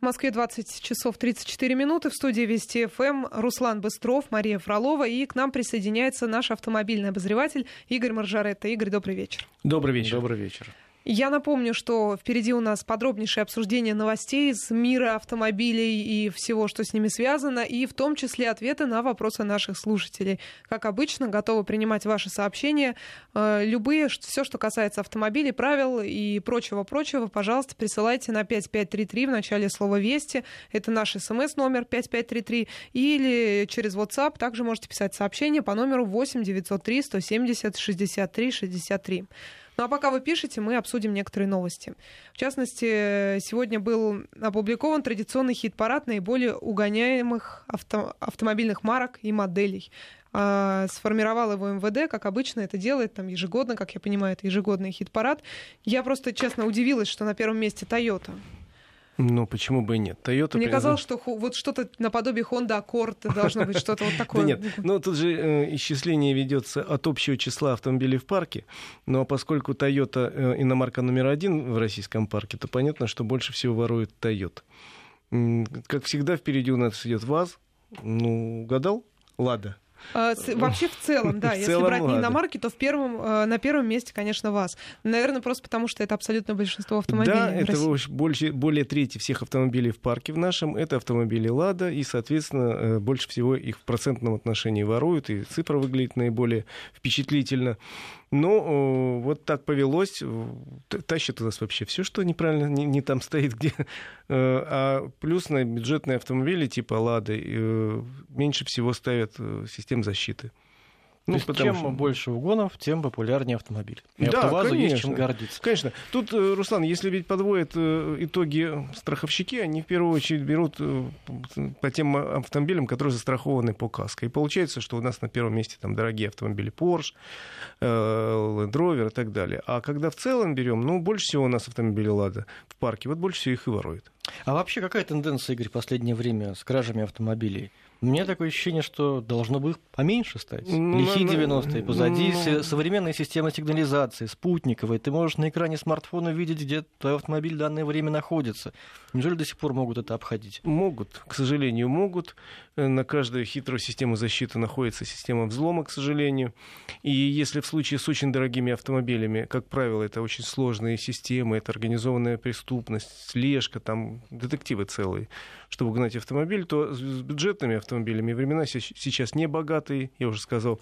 В Москве 20 часов 34 минуты. В студии Вести ФМ Руслан Быстров, Мария Фролова. И к нам присоединяется наш автомобильный обозреватель Игорь Маржаретта. Игорь, добрый вечер. Добрый вечер. Добрый вечер. Я напомню, что впереди у нас подробнейшее обсуждение новостей из мира автомобилей и всего, что с ними связано, и в том числе ответы на вопросы наших слушателей. Как обычно, готовы принимать ваши сообщения. Э, любые, все, что касается автомобилей, правил и прочего-прочего, пожалуйста, присылайте на 5533 в начале слова «Вести». Это наш смс-номер 5533. Или через WhatsApp также можете писать сообщение по номеру 8 903 170 63 63. Ну а пока вы пишете, мы обсудим некоторые новости. В частности, сегодня был опубликован традиционный хит-парад наиболее угоняемых авто- автомобильных марок и моделей. А, сформировал его МВД, как обычно это делает, там ежегодно, как я понимаю, это ежегодный хит-парад. Я просто, честно, удивилась, что на первом месте Toyota. Ну, почему бы и нет? Toyota Мне казалось, что вот что-то наподобие Honda Accord должно быть, что-то вот такое. Да нет, ну тут же э, исчисление ведется от общего числа автомобилей в парке, ну а поскольку Toyota э, иномарка номер один в российском парке, то понятно, что больше всего ворует Toyota. Как всегда, впереди у нас идет ВАЗ. Ну, угадал? Лада. А, вообще в целом, да. В если целом, брать не иномарки, то в первом, э, на первом месте, конечно, ВАЗ. Наверное, просто потому, что это абсолютно большинство автомобилей. Да, это больше, более трети всех автомобилей в парке в нашем. Это автомобили «Лада», и, соответственно, э, больше всего их в процентном отношении воруют, и цифра выглядит наиболее впечатлительно. Ну, вот так повелось. Тащит у нас вообще все, что неправильно, не, не там стоит, где. Э, а плюс на бюджетные автомобили типа «Лады» э, меньше всего ставят э, систем защиты. Ну, есть, чем что... больше угонов, тем популярнее автомобиль. И да, АвтоВАЗу конечно, есть чем гордиться. Конечно. Тут, Руслан, если ведь подводят итоги страховщики, они в первую очередь берут по тем автомобилям, которые застрахованы по каско. И получается, что у нас на первом месте там дорогие автомобили Porsche, Land Rover и так далее. А когда в целом берем, ну, больше всего у нас автомобилей Лада в парке, вот больше всего их и воруют. А вообще какая тенденция, Игорь, в последнее время с кражами автомобилей? У меня такое ощущение, что должно бы их поменьше стать. Ну, Лихие 90-е, позади ну, современная система сигнализации, спутниковая. Ты можешь на экране смартфона видеть, где твой автомобиль в данное время находится. Неужели до сих пор могут это обходить? Могут, к сожалению, могут. Э, на каждую хитрую систему защиты находится система взлома, к сожалению. И если в случае с очень дорогими автомобилями, как правило, это очень сложные системы, это организованная преступность, слежка, там детективы целые, чтобы угнать автомобиль, то с бюджетными автомобилями времена сейчас не богатые, я уже сказал,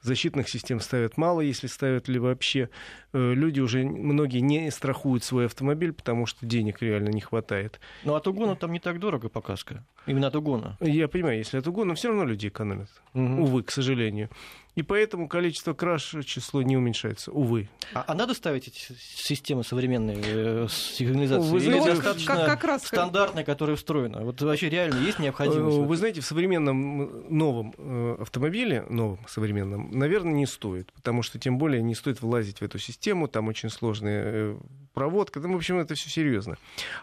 защитных систем ставят мало, если ставят ли вообще. Э, люди уже, многие не страхуют свой автомобиль, потому что денег реально не хватает. Ну, от угона там не так дорого показка. Именно от угона. Я понимаю, если от угона, все равно люди экономят. Угу. Увы, к сожалению. И поэтому количество краж число не уменьшается, увы. А, а надо ставить эти системы современные э, сигнализации? Вы знаете, Или достаточно как, как раз... стандартная, которая встроена? Вот вообще реально есть необходимость? Вы знаете, в современном новом э, автомобиле, новом современном, наверное, не стоит. Потому что тем более не стоит влазить в эту систему, там очень сложная э, проводка. Там, в общем, это все серьезно.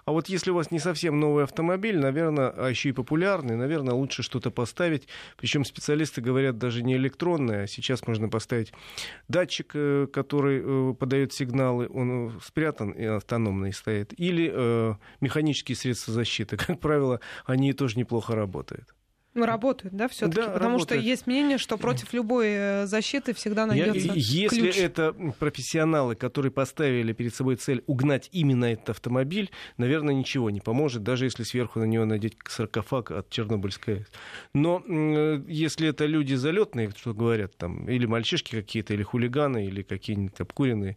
А вот если у вас не совсем новый автомобиль, наверное, а еще и популярный, наверное, лучше что-то поставить. Причем специалисты говорят даже не электронное, Сейчас можно поставить датчик, э, который э, подает сигналы, он спрятан и автономный стоит, или э, механические средства защиты. Как правило, они тоже неплохо работают. Ну, работают, да, все-таки? Да, Потому работает. что есть мнение, что против любой э, защиты всегда найдется Если ключ. это профессионалы, которые поставили перед собой цель угнать именно этот автомобиль, наверное, ничего не поможет, даже если сверху на него надеть саркофаг от Чернобыльской. Но если это люди залетные, что говорят, там, или мальчишки какие-то, или хулиганы, или какие-нибудь обкуренные,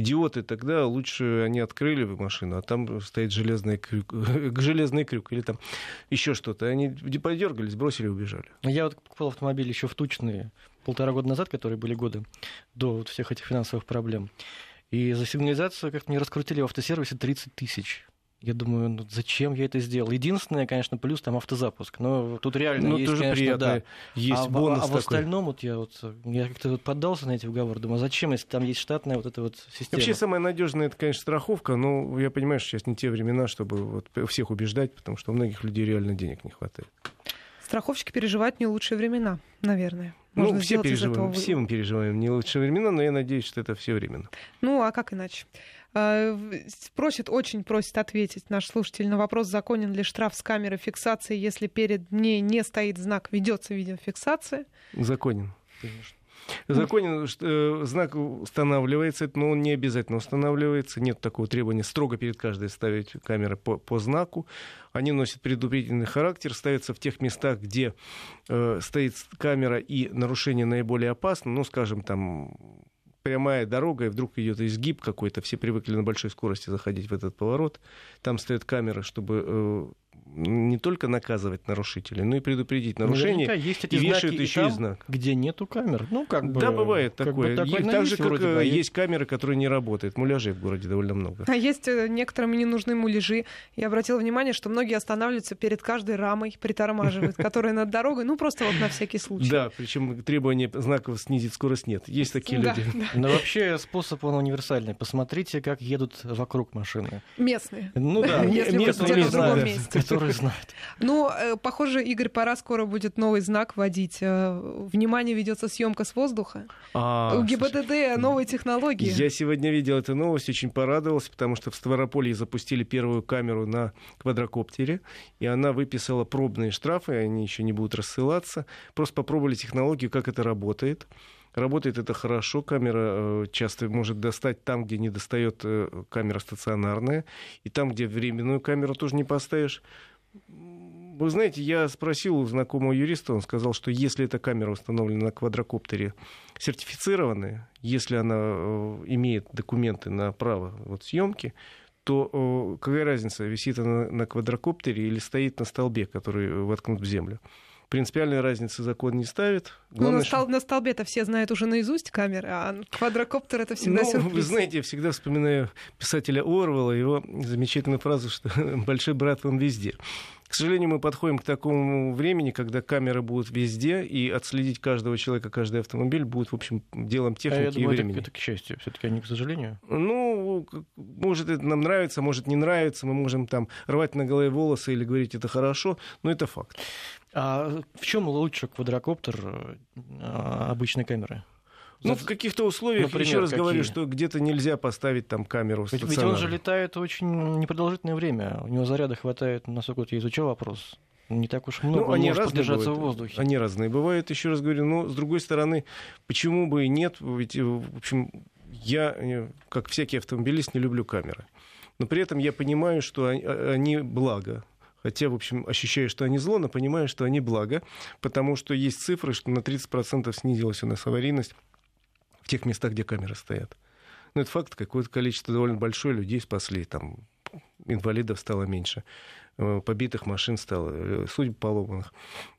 идиоты, тогда лучше они открыли машину, а там стоит железный крюк, железный крюк или там еще что-то. Они подергались, бросили убежали. Я вот покупал автомобиль еще в тучные полтора года назад, которые были годы до вот всех этих финансовых проблем. И за сигнализацию как-то мне раскрутили в автосервисе 30 тысяч. Я думаю, ну зачем я это сделал? Единственное, конечно, плюс там автозапуск. Но тут реально ну, есть, тоже конечно, приятно. да. Есть а, бонус а, а такой. в остальном вот я вот я как-то вот поддался на эти уговоры. Думаю, а зачем, если там есть штатная вот эта вот система? Вообще самая надежная это, конечно, страховка. Но я понимаю, что сейчас не те времена, чтобы вот всех убеждать, потому что у многих людей реально денег не хватает. Страховщики переживают не лучшие времена, наверное. Ну, Можно все сделать из переживаем, этого все мы переживаем не лучшие времена, но я надеюсь, что это все временно. Ну, а как иначе? В- Просит, очень просит ответить наш слушатель на вопрос, законен ли штраф с камеры фиксации, если перед ней не стоит знак «Ведется видеофиксация». Законен. Законен, что, э, знак устанавливается, но он не обязательно устанавливается. Нет такого требования строго перед каждой ставить камеры по, по знаку. Они носят предупредительный характер, ставятся в тех местах, где э, стоит камера и нарушение наиболее опасно. Ну, скажем, там прямая дорога, и вдруг идет изгиб какой-то, все привыкли на большой скорости заходить в этот поворот. Там стоят камеры, чтобы э, не только наказывать нарушителей, но и предупредить нарушение. Наверняка есть эти и знаки вешают и еще и там, знак. где нету камер. Ну, как бы... Да, бывает как бы такое. такое Е- так же, как вроде э, бы, а есть камеры, которые не работают. Муляжей в городе довольно много. А есть э, некоторым не нужны муляжи. Я обратила внимание, что многие останавливаются перед каждой рамой, притормаживают, которая над дорогой, ну просто вот на всякий случай. Да, причем требования знаков снизить скорость нет. Есть такие люди. Но вообще способ он универсальный. Посмотрите, как едут вокруг машины. Местные. Ну да, местные которые знают. Ну, э, похоже, Игорь, пора скоро будет новый знак вводить. Э, Внимание, ведется съемка с воздуха. А, У слушай, ГИБДД новые технологии. Я сегодня видел эту новость, очень порадовался, потому что в Ставрополье запустили первую камеру на квадрокоптере, и она выписала пробные штрафы, они еще не будут рассылаться. Просто попробовали технологию, как это работает. Работает это хорошо, камера э, часто может достать там, где не достает камера стационарная, и там, где временную камеру тоже не поставишь. Вы знаете, я спросил у знакомого юриста, он сказал, что если эта камера установлена на квадрокоптере сертифицированная, если она э, имеет документы на право вот, съемки, то э, какая разница, висит она на квадрокоптере или стоит на столбе, который воткнут в землю? Принципиальной разницы закон не ставит. Ну, на, Главное, стол- на столбе-то все знают уже наизусть камеры, а квадрокоптер это всегда ну, сюрприз. вы знаете, я всегда вспоминаю писателя Орвала, его замечательную фразу, что «большой брат, он везде». К сожалению, мы подходим к такому времени, когда камеры будут везде, и отследить каждого человека, каждый автомобиль будет, в общем, делом А техники я и думаю, это, времени. это к счастью, все-таки, а не к сожалению. Ну, может, это нам нравится, может, не нравится, мы можем там рвать на голове волосы или говорить, это хорошо, но это факт. А в чем лучше квадрокоптер а, обычной камеры? Ну, в каких-то условиях, Например, еще раз говорю, какие? что где-то нельзя поставить там камеру Ведь, ведь он же летает очень непродолжительное время. У него заряда хватает, насколько я изучал вопрос. Не так уж много, Ну, он они может разные продержаться в воздухе. Они разные бывают, еще раз говорю. Но, с другой стороны, почему бы и нет? Ведь, э, в общем, я, э, как всякий автомобилист, не люблю камеры. Но при этом я понимаю, что э, они благо. Хотя, в общем, ощущаю, что они зло, но понимаю, что они благо, потому что есть цифры, что на 30% снизилась у нас аварийность в тех местах, где камеры стоят. Ну, это факт, какое-то количество довольно большое людей спасли, там инвалидов стало меньше, э, побитых машин стало, э, судеб поломанных.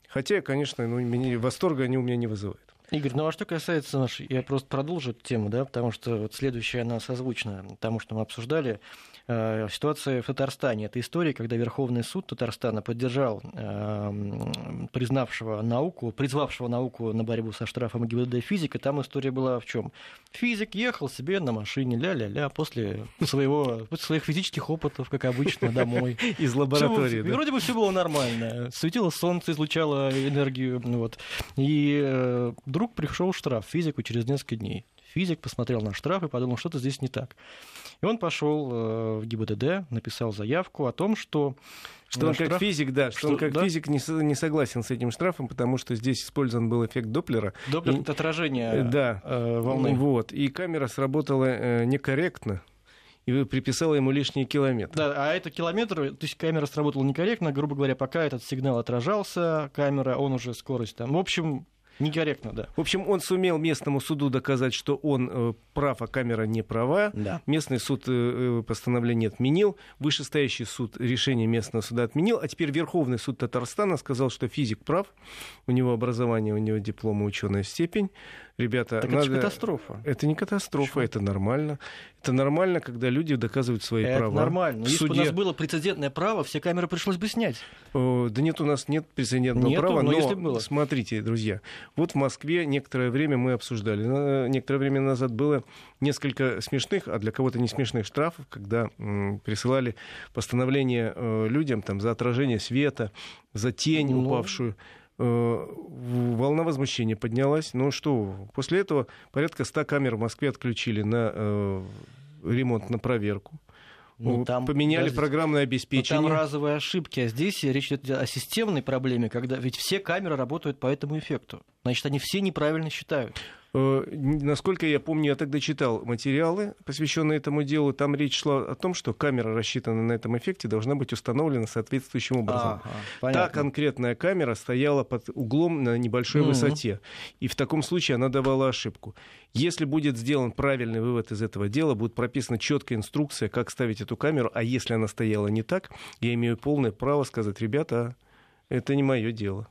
Хотя, конечно, ну, меня- восторга они у меня не вызывают. Игорь, ну а что касается нашей, я просто продолжу эту тему, да, потому что вот следующая она созвучна тому, что мы обсуждали. Э, Ситуация в Татарстане. Это история, когда Верховный суд Татарстана поддержал э, м, признавшего науку, призвавшего науку на борьбу со штрафом ГИБДД физика. Там история была в чем? Физик ехал себе на машине, ля-ля-ля, после своего, после своих физических опытов, как обычно, домой. Из лаборатории, да? Вроде бы все было нормально. Светило солнце, излучало энергию. Вот. И э, вдруг пришел штраф физику через несколько дней. Физик посмотрел на штраф и подумал, что-то здесь не так. И он пошел э, в ГИБДД, написал заявку о том, что Что он э, как штраф- физик, да, что, что- он как да. физик не, не согласен с этим штрафом, потому что здесь использован был эффект Доплера. Доплер это отражение Э, да. э, волны. Вот. И камера сработала э, некорректно и приписала ему лишние километры. Да, а это километр, то есть камера сработала некорректно, грубо говоря, пока этот сигнал отражался, камера, он уже скорость там. В общем, некорректно, да. В общем, он сумел местному суду доказать, что он э, прав, а камера не права. Да. Местный суд э, э, постановление отменил, вышестоящий суд решение местного суда отменил, а теперь Верховный суд Татарстана сказал, что физик прав, у него образование, у него диплом и ученая степень. Ребята, Так это надо... же катастрофа. Это не катастрофа, это нормально. Это нормально, когда люди доказывают свои Это права. нормально. В Если бы у суде. нас было прецедентное право, все камеры пришлось бы снять. О, Да нет, у нас нет прецедентного Нету, права, но но, если бы было. смотрите, друзья, вот в Москве некоторое время мы обсуждали, некоторое время назад было несколько смешных, а для кого-то не смешных штрафов, когда м, присылали постановление э, людям там, за отражение света, за тень Ну. упавшую. Волна возмущения поднялась. Ну что, после этого порядка 100 камер в Москве отключили на ремонт, на проверку. Ну, там, поменяли даже, программное обеспечение. там разовые ошибки, а здесь речь идет о системной проблеме, когда ведь все камеры работают по этому эффекту. Значит, они все неправильно считают. Э, насколько я помню, я тогда читал материалы, посвященные этому делу. Там речь шла о том, что камера, рассчитанная на этом эффекте, должна быть установлена соответствующим образом. Ага, Та конкретная камера стояла под углом на небольшой угу. высоте. И в таком случае она давала ошибку. Если будет сделан правильный вывод из этого дела, будет прописана четкая инструкция, как ставить эту камеру. А если она стояла не так, я имею полное право сказать, ребята, это не мое дело.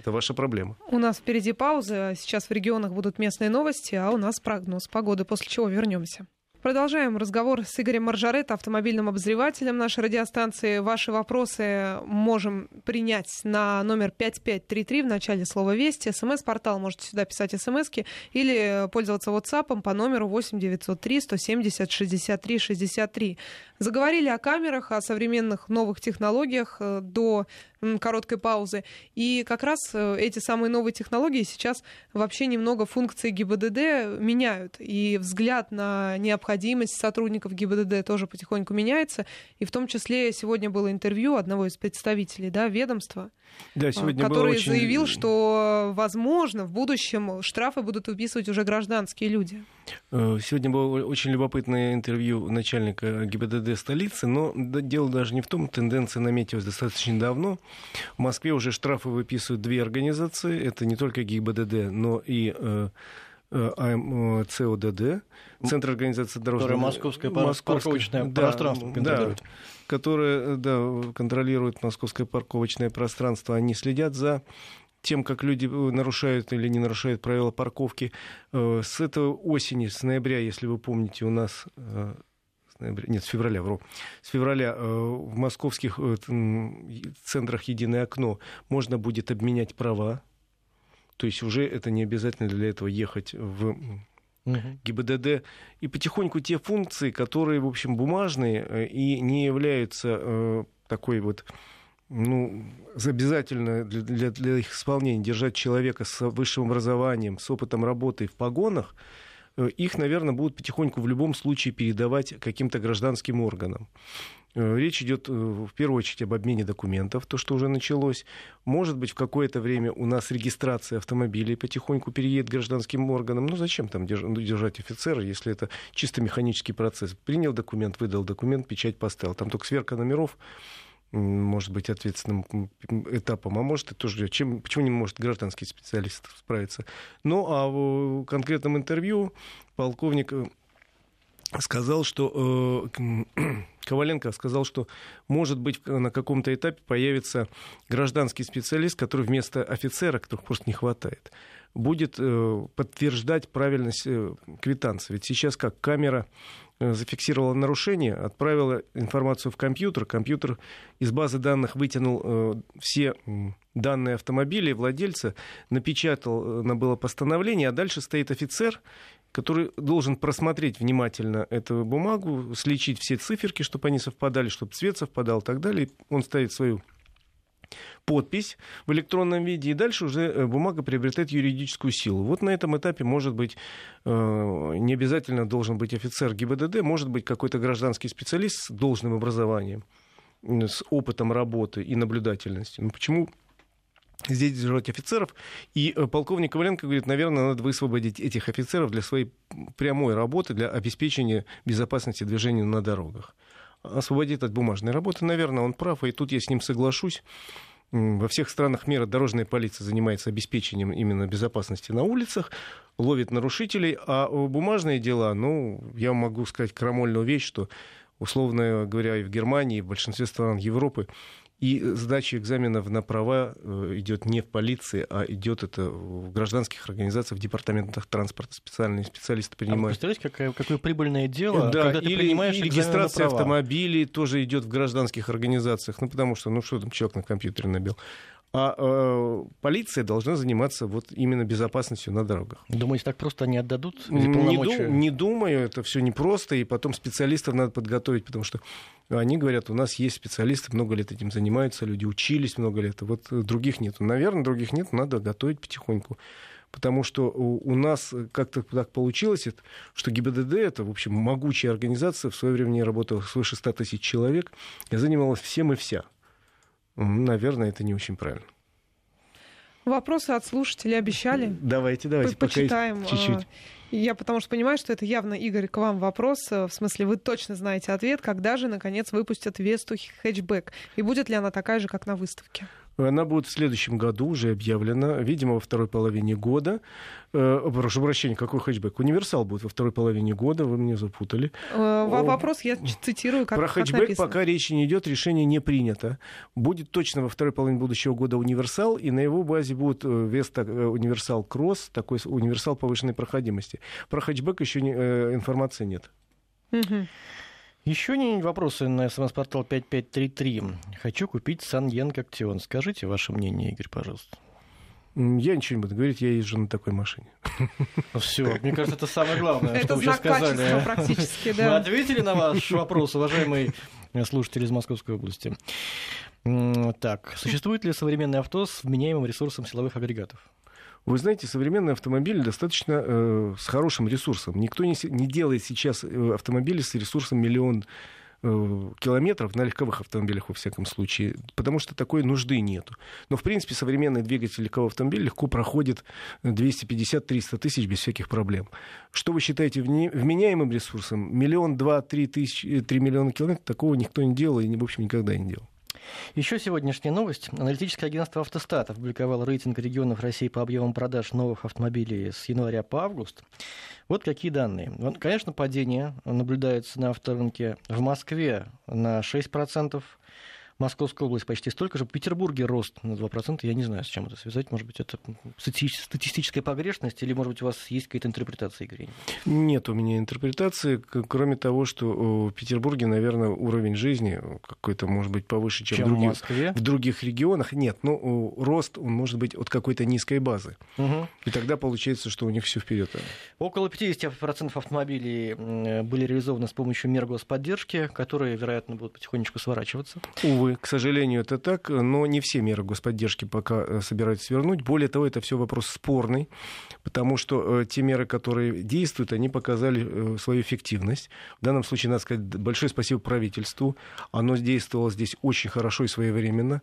Это ваша проблема. У нас впереди пауза. Сейчас в регионах будут местные новости, а у нас прогноз погоды, после чего вернемся. Продолжаем разговор с Игорем Маржаретто, автомобильным обозревателем нашей радиостанции. Ваши вопросы можем принять на номер 5533 в начале слова «Вести». СМС-портал можете сюда писать смски или пользоваться WhatsApp по номеру 8903 170 63 63. Заговорили о камерах, о современных новых технологиях э, до короткой паузы. И как раз э, эти самые новые технологии сейчас вообще немного функции ГИБДД меняют. И взгляд на необходимость сотрудников ГИБДД тоже потихоньку меняется. И в том числе сегодня было интервью одного из представителей да, ведомства, да, сегодня который очень... заявил, что, возможно, в будущем штрафы будут выписывать уже гражданские люди. Э, сегодня было очень любопытное интервью начальника ГИБДД столицы, но дело даже не в том, тенденция наметилась достаточно давно. В Москве уже штрафы выписывают две организации, это не только ГИБДД, но и э, э, АМЦОДД, Центр организации дорожного... Которая московское, московское парковочное да, пространство контролирует. Да, которое да, контролирует московское парковочное пространство. Они следят за тем, как люди нарушают или не нарушают правила парковки. С этого осени, с ноября, если вы помните, у нас ноября, нет, с февраля, вру, с февраля э, в московских э, центрах «Единое окно» можно будет обменять права, то есть уже это не обязательно для этого ехать в ГИБДД. И потихоньку те функции, которые, в общем, бумажные э, и не являются такой вот ну, обязательно для, для, для их исполнения держать человека с высшим образованием, с опытом работы в погонах, Э, их, наверное, будут потихоньку в любом случае передавать каким-то гражданским органам. Э, речь идет э, в первую очередь об обмене документов, то, что уже началось. Может быть, в какое-то время у нас регистрация автомобилей потихоньку переедет гражданским органам. Ну, зачем там держать офицера, если это чисто механический процесс? Принял документ, выдал документ, печать поставил. Там только сверка номеров может быть ответственным этапом, а может и тоже, чем, почему не может гражданский специалист справиться. Ну, а в конкретном интервью полковник э, сказал, что э, Коваленко сказал, что может быть на каком-то этапе появится гражданский специалист, который вместо офицера, которых просто не хватает, будет э, подтверждать правильность э, квитанции. Ведь сейчас как камера Э, зафиксировала нарушение, отправила информацию в компьютер, компьютер из базы данных вытянул э, все данные автомобиля владельца, напечатал э, было постановление, а дальше стоит офицер, который должен просмотреть внимательно эту бумагу, сличить все циферки, чтобы они совпадали, чтобы цвет совпадал и так далее. Он ставит свою подпись в электронном виде, и дальше уже э, бумага приобретает юридическую силу. Вот на этом этапе, может быть, э, не обязательно должен быть офицер ГИБДД, может быть какой-то гражданский специалист с должным образованием, с опытом работы и наблюдательностью. Ну почему здесь держать офицеров. И э, полковник Коваленко говорит, наверное, надо высвободить этих офицеров для своей прямой работы, для обеспечения безопасности движения на дорогах. Освободить от бумажной работы, наверное, он прав, и тут я с ним соглашусь. Во всех странах мира дорожная полиция занимается обеспечением именно безопасности на улицах, ловит нарушителей, а бумажные дела, ну, я могу сказать крамольную вещь, что, условно говоря, и в Германии, и в большинстве стран Европы и сдача экзаменов на права э, идет не в полиции, а идет это в гражданских организациях, в департаментах транспорта специальные специалисты принимают. А представляете, какое, какое прибыльное дело, да, когда ты или, принимаешь и регистрация автомобилей тоже идет в гражданских организациях, ну потому что, ну что там человек на компьютере набил. А э, полиция должна заниматься вот именно безопасностью на дорогах. Думаете, так просто они отдадут не, ду- не думаю, это все непросто, и потом специалистов надо подготовить, потому что Они говорят, у нас есть специалисты, много лет этим занимаются, люди учились много лет, вот других нет. Наверное, других нет, надо готовить потихоньку потому что у нас как-то так получилось, что ГИБДД — это, в общем, могучая организация, в свое время не работала свыше 100 тысяч человек, и занималась всем и вся. Наверное, это не очень правильно. Вопросы от слушателей обещали. Давайте, давайте. Почитаем. чуть-чуть. А, я потому что понимаю, что это явно, Игорь, к вам вопрос. В смысле, вы точно знаете ответ, когда же, наконец, выпустят Весту хэтчбэк? И будет ли она такая же, как на выставке? Она будет в следующем году уже объявлена, видимо, во второй половине года. Э, прошу прощения, какой хэтчбэк? Универсал будет во второй половине года, вы меня запутали. Э, вопрос я цитирую, как Про хэтчбэк написано. пока речи не идет, решение не принято. Будет точно во второй половине будущего года универсал, и на его базе будет э, Веста Универсал Кросс, такой универсал повышенной проходимости. Про хэтчбэк еще не, информации нет. Угу. Еще не вопросы на смс-портал 5533. Хочу купить Сан Актион. Скажите ваше мнение, Игорь, пожалуйста. Я ничего не буду говорить, я езжу на такой машине. Все, мне кажется, это самое главное, это что вы сейчас сказали. практически, да. Мы ответили на ваш вопрос, уважаемый слушатель из Московской области. Так, существует ли современное авто с вменяемым ресурсом силовых агрегатов? Вы знаете, современный автомобиль достаточно э, с хорошим ресурсом. Никто не, не делает сейчас э, автомобили с ресурсом миллион э, километров на легковых автомобилях, во всяком случае, потому что такой нужды нету. Но, в принципе, современный двигатель легкового автомобиля легко проходит 250-300 тысяч без всяких проблем. Что вы считаете вменяемым ресурсом? Миллион, два, три тысячи, три миллиона километров? Такого никто не делал и, в общем, никогда не делал. Еще сегодняшняя новость. Аналитическое агентство «Автостат» опубликовало рейтинг регионов России по объемам продаж новых автомобилей с января по август. Вот какие данные. Конечно, падение наблюдается на авторынке в Москве на 6%, Московская область почти столько же. В Петербурге рост на 2%. Я не знаю, с чем это связать. Может быть, это статистическая погрешность, или, может быть, у вас есть какая-то интерпретация, Игорь? Нет у меня интерпретации, кроме того, что в Петербурге, наверное, уровень жизни какой-то, может быть, повыше, чем, чем в, других, в, Москве? в других регионах. Нет, ну, рост, он может быть от какой-то низкой базы. Угу. И тогда получается, что у них все вперед. Около 50% автомобилей были реализованы с помощью мер господдержки, которые, вероятно, будут потихонечку сворачиваться. Увы, к сожалению, это так, но не все меры господдержки пока э, собираются вернуть. Более того, это все вопрос спорный, потому что э, те меры, которые действуют, они показали э, свою эффективность. В данном случае, надо сказать, большое спасибо правительству. Оно действовало здесь очень хорошо и своевременно.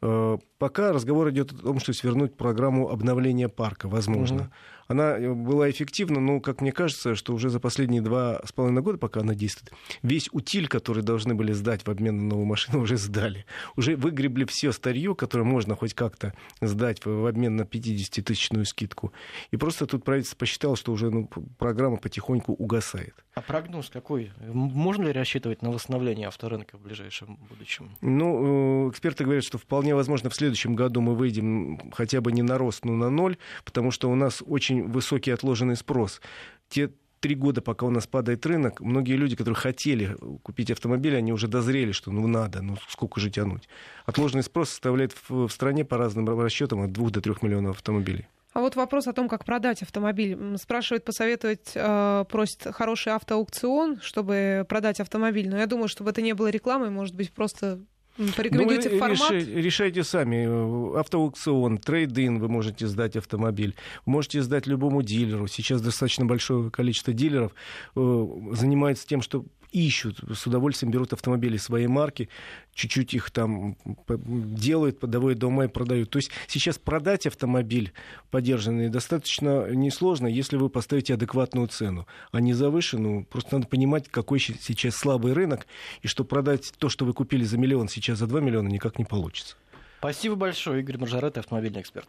Пока разговор идет о том, что свернуть программу обновления парка, возможно. Угу. Она э, была эффективна, но, как мне кажется, что уже за последние два с половиной года, пока она действует, весь утиль, который должны были сдать в обмен на новую машину, уже сдали. Уже выгребли все старье, которое можно хоть как-то сдать в обмен на 50-тысячную скидку. И просто тут правительство посчитало, что уже ну, программа потихоньку угасает. А прогноз какой? Можно ли рассчитывать на восстановление авторынка в ближайшем будущем? Ну, э, эксперты говорят, что вполне возможно в следующем году мы выйдем хотя бы не на рост, но на ноль, потому что у нас очень высокий отложенный спрос. Те три года, пока у нас падает рынок, многие люди, которые хотели купить автомобиль, они уже дозрели, что ну надо, ну сколько же тянуть. Отложенный спрос составляет в, в стране по разным расчетам от 2 до 3 миллионов автомобилей. А вот вопрос о том, как продать автомобиль. Спрашивает, посоветовать, э, просит хороший автоаукцион, чтобы продать автомобиль. Но я думаю, чтобы это не было рекламой, может быть, просто Порекомендуйте ну, формат? Решай, решайте сами. Автоаукцион, трейд-ин вы можете сдать автомобиль. Вы можете сдать любому дилеру. Сейчас достаточно большое количество дилеров э, занимается тем, что ищут, с удовольствием берут автомобили своей марки, чуть-чуть их там делают, доводят до ума и продают. То есть сейчас продать автомобиль подержанный достаточно несложно, если вы поставите адекватную цену, а не завышенную. Просто надо понимать, какой сейчас слабый рынок, и что продать то, что вы купили за миллион, сейчас за два миллиона никак не получится. Спасибо большое, Игорь Маржарет, автомобильный эксперт.